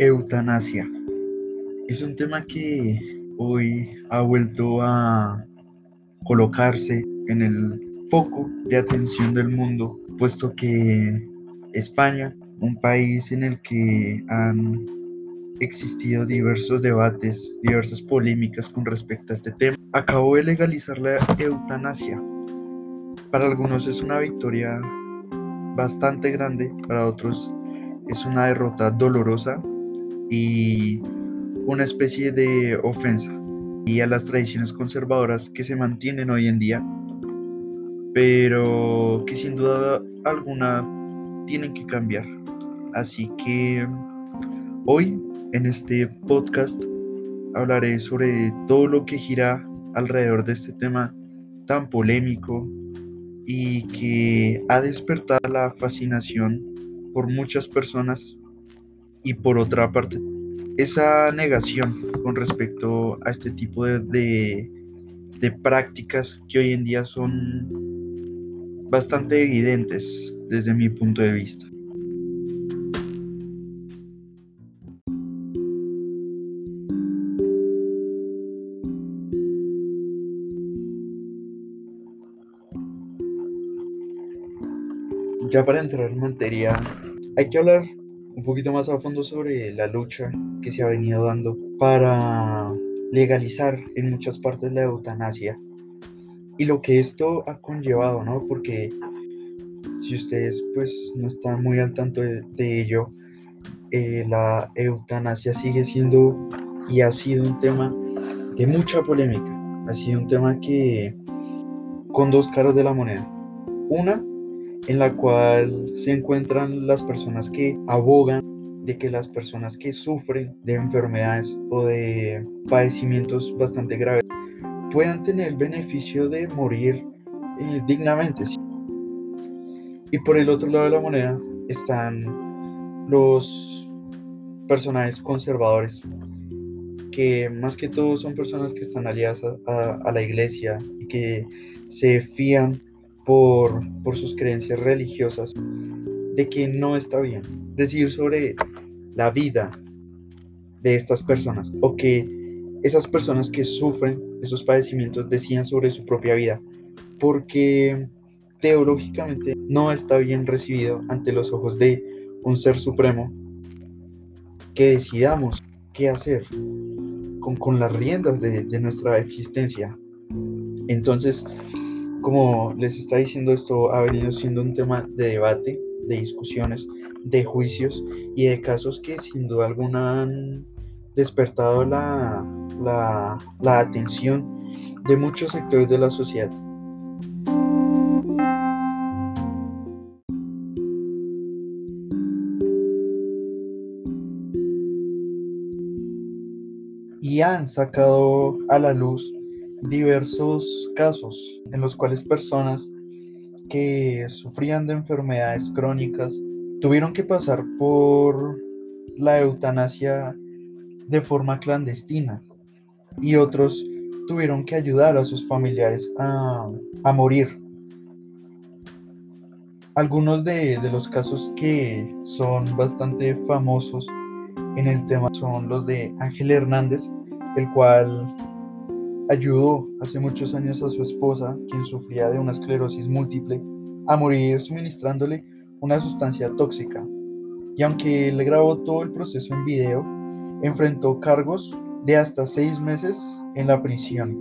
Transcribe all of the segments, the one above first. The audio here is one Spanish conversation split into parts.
Eutanasia. Es un tema que hoy ha vuelto a colocarse en el foco de atención del mundo, puesto que España, un país en el que han existido diversos debates, diversas polémicas con respecto a este tema, acabó de legalizar la eutanasia. Para algunos es una victoria bastante grande, para otros es una derrota dolorosa y una especie de ofensa y a las tradiciones conservadoras que se mantienen hoy en día, pero que sin duda alguna tienen que cambiar. Así que hoy en este podcast hablaré sobre todo lo que gira alrededor de este tema tan polémico y que ha despertado la fascinación por muchas personas y por otra parte esa negación con respecto a este tipo de, de, prácticas que hoy en día son bastante evidentes desde mi punto de vista. Ya para entrar en materia, hay que hablar un poquito más a fondo sobre la lucha que se ha venido dando para legalizar en muchas partes la eutanasia y lo que esto ha conllevado, ¿no? Porque si ustedes pues no están muy al tanto de, ello, eh, la eutanasia sigue siendo y ha sido un tema de mucha polémica, ha sido un tema que con dos caras de la moneda. Una, en la cual se encuentran las personas que abogan de que las personas que sufren de enfermedades o de padecimientos bastante graves puedan tener el beneficio de morir eh, dignamente. Y por el otro lado de la moneda están los personajes conservadores, que más que todo son personas que están aliadas a la iglesia y que se fían por, sus creencias religiosas de que no está bien decir sobre la vida de estas personas o que esas personas que sufren esos padecimientos decían sobre su propia vida porque teológicamente no está bien recibido ante los ojos de un ser supremo que decidamos qué hacer con, las riendas de, nuestra existencia. Entonces, como les está diciendo, esto ha venido siendo un tema de debate, de discusiones, de juicios y de casos que sin duda alguna han despertado la, la, atención de muchos sectores de la sociedad. y han sacado a la luz diversos casos en los cuales personas que sufrían de enfermedades crónicas tuvieron que pasar por la eutanasia de forma clandestina y otros tuvieron que ayudar a sus familiares a, morir. Algunos de, de los casos que son bastante famosos en el tema son los de Ángel Hernández, el cual ayudó hace muchos años a su esposa, quien sufría de una esclerosis múltiple, a morir suministrándole una sustancia tóxica. Y aunque él grabó todo el proceso en video, enfrentó cargos de hasta seis meses en la prisión.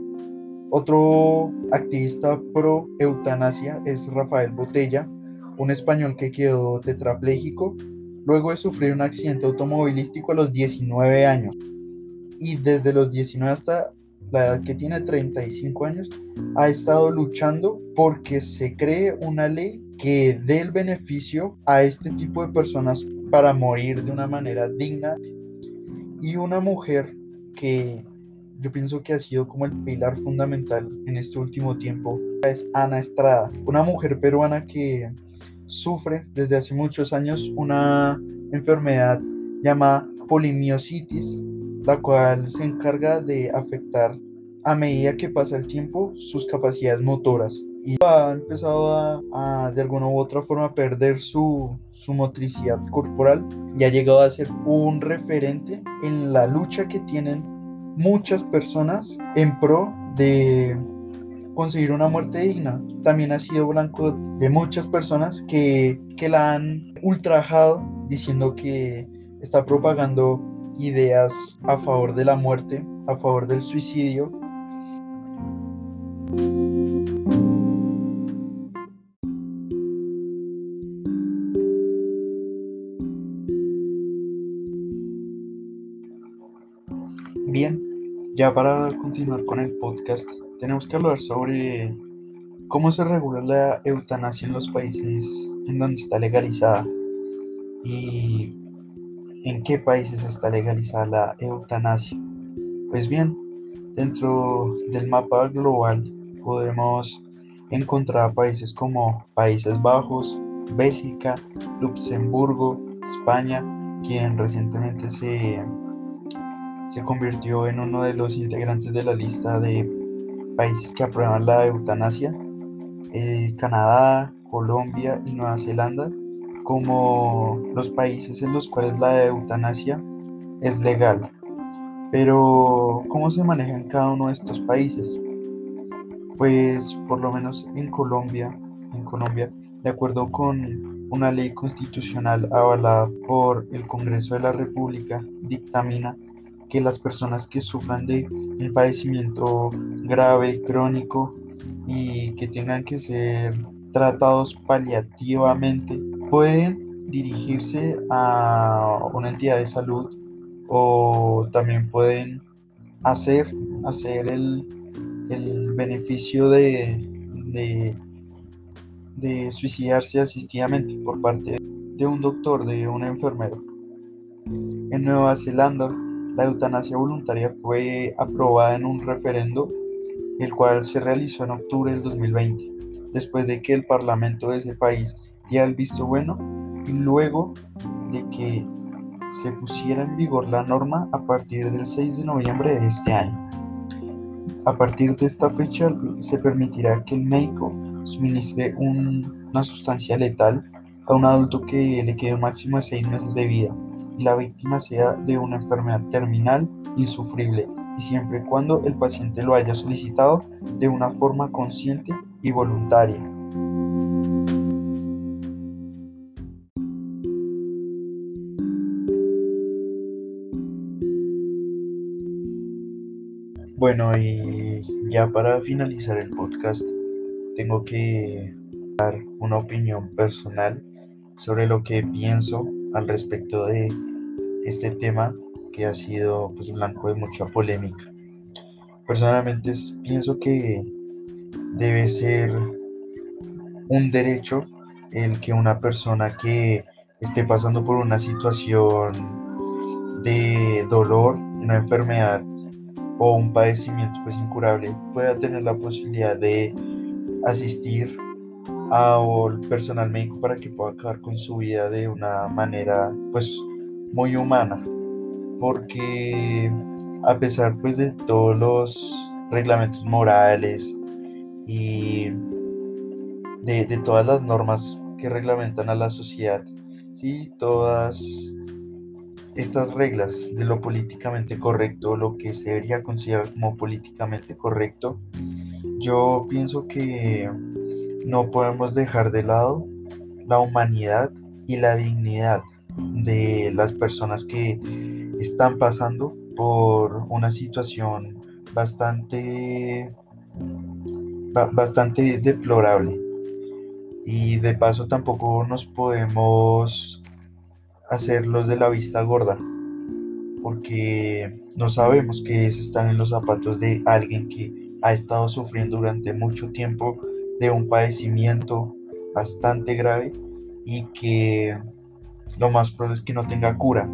Otro activista pro eutanasia es Rafael Botella, un español que quedó tetrapléjico luego de sufrir un accidente automovilístico a los 19 años. Y desde los 19 hasta la edad que tiene 35 años, ha estado luchando porque se cree una ley que dé el beneficio a este tipo de personas para morir de una manera digna. Y una mujer que yo pienso que ha sido como el pilar fundamental en este último tiempo es Ana Estrada, una mujer peruana que sufre desde hace muchos años una enfermedad llamada polimiositis la cual se encarga de afectar a medida que pasa el tiempo sus capacidades motoras. y ha empezado a, de alguna u otra forma perder su, su motricidad corporal y ha llegado a ser un referente en la lucha que tienen muchas personas en pro de conseguir una muerte digna. También ha sido blanco de muchas personas que, que la han ultrajado diciendo que está propagando ideas a favor de la muerte, a favor del suicidio. Bien, ya para continuar con el podcast, tenemos que hablar sobre cómo se regula la eutanasia en los países en donde está legalizada y en qué países está legalizada la eutanasia. Pues bien, dentro del mapa global podemos encontrar países como Países Bajos, Bélgica, Luxemburgo, España, quien recientemente se, se convirtió en uno de los integrantes de la lista de países que aprueban la eutanasia, eh, Canadá, Colombia y Nueva Zelanda, como los países en los cuales la eutanasia es legal. Pero, ¿cómo se maneja en cada uno de estos países? Pues, por lo menos en Colombia, en Colombia, de acuerdo con una ley constitucional avalada por el Congreso de la República, dictamina que las personas que sufran de un padecimiento grave, crónico y que tengan que ser tratados paliativamente, pueden dirigirse a una entidad de salud o también pueden hacer, hacer el, beneficio de, de, de suicidarse asistidamente por parte de un doctor, de un enfermero. En Nueva Zelanda, la eutanasia voluntaria fue aprobada en un referendo, el cual se realizó en octubre del 2020, después de que el parlamento de ese país el visto bueno y luego de que se pusiera en vigor la norma a partir del 6 de noviembre de este año. A partir de esta fecha se permitirá que el médico suministre una sustancia letal a un adulto que le quede máximo de seis meses de vida y la víctima sea de una enfermedad terminal insufrible y siempre y cuando el paciente lo haya solicitado de una forma consciente y voluntaria. Bueno, y ya para finalizar el podcast, tengo que dar una opinión personal sobre lo que pienso al respecto de este tema que ha sido pues, blanco de mucha polémica. Personalmente pienso que debe ser un derecho el que una persona que esté pasando por una situación de dolor, una enfermedad o un padecimiento pues incurable pueda tener la posibilidad de asistir al personal médico para que pueda acabar con su vida de una manera pues muy humana. Porque a pesar pues de todos los reglamentos morales y de, de todas las normas que reglamentan a la sociedad sí todas estas reglas de lo políticamente correcto, lo que se debería considerar como políticamente correcto, yo pienso que no podemos dejar de lado la humanidad y la dignidad de las personas que están pasando por una situación bastante bastante deplorable. Y de paso tampoco nos podemos hacer los de la vista gorda, porque no sabemos qué es estar en los zapatos de alguien que ha estado sufriendo durante mucho tiempo de un padecimiento bastante grave y que lo más probable es que no tenga cura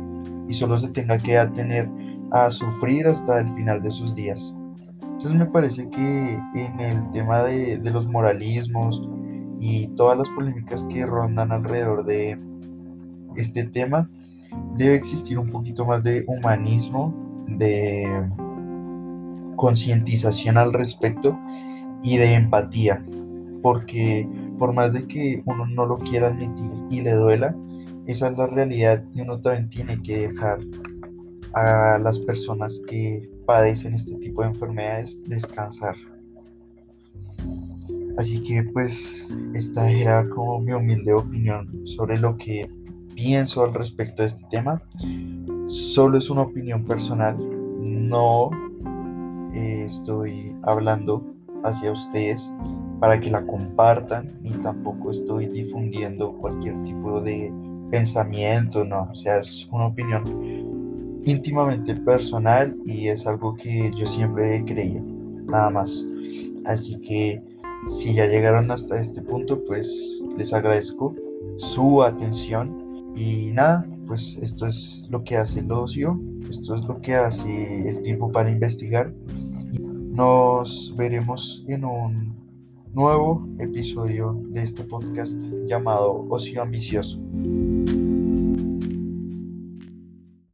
y solo se tenga que atener a sufrir hasta el final de sus días. Entonces me parece que en el tema de, de los moralismos y todas las polémicas que rondan alrededor de este tema, debe existir un poquito más de humanismo, de concientización al respecto y de empatía, porque por más de que uno no lo quiera admitir y le duela, esa es la realidad y uno también tiene que dejar a las personas que padecen este tipo de enfermedades descansar. Así que pues esta era como mi humilde opinión sobre lo que pienso al respecto de este tema. Solo es una opinión personal, no eh, estoy hablando hacia ustedes para que la compartan ni tampoco estoy difundiendo cualquier tipo de pensamiento, no, o sea, es una opinión íntimamente personal y es algo que yo siempre he creído, nada más. Así que si ya llegaron hasta este punto, pues les agradezco su atención y nada, pues esto es lo que hace el ocio, esto es lo que hace el tiempo para investigar. Nos veremos en un nuevo episodio de este podcast llamado Ocio Ambicioso.